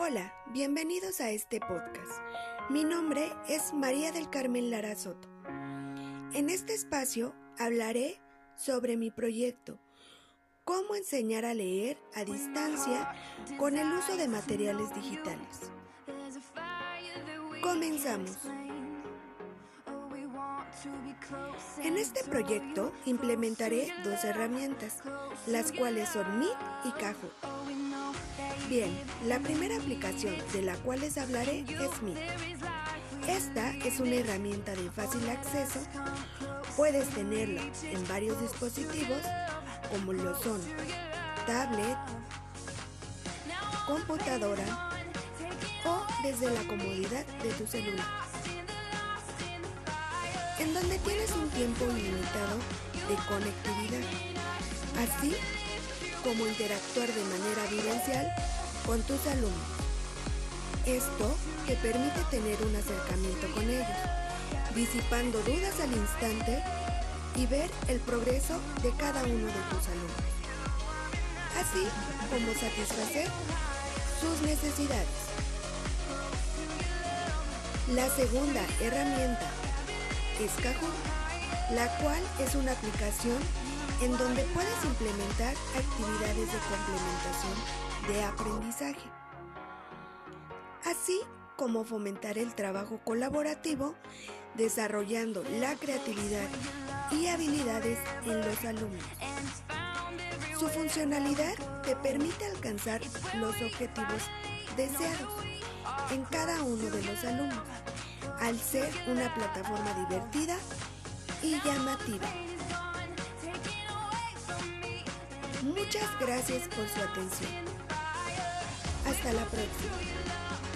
Hola, bienvenidos a este podcast. Mi nombre es María del Carmen Lara Soto. En este espacio hablaré sobre mi proyecto, cómo enseñar a leer a distancia con el uso de materiales digitales. Comenzamos. En este proyecto implementaré dos herramientas, las cuales son Meet y Kahoot. Bien, la primera aplicación de la cual les hablaré es Meet. Esta es una herramienta de fácil acceso. Puedes tenerla en varios dispositivos como lo son tablet, computadora o desde la comodidad de tu celular en donde tienes un tiempo ilimitado de conectividad, así como interactuar de manera vivencial con tus alumnos. Esto te permite tener un acercamiento con ellos, disipando dudas al instante y ver el progreso de cada uno de tus alumnos, así como satisfacer sus necesidades. La segunda herramienta es la cual es una aplicación en donde puedes implementar actividades de complementación de aprendizaje, así como fomentar el trabajo colaborativo, desarrollando la creatividad y habilidades en los alumnos. Su funcionalidad te permite alcanzar los objetivos deseados en cada uno de los alumnos al ser una plataforma divertida y llamativa. Muchas gracias por su atención. Hasta la próxima.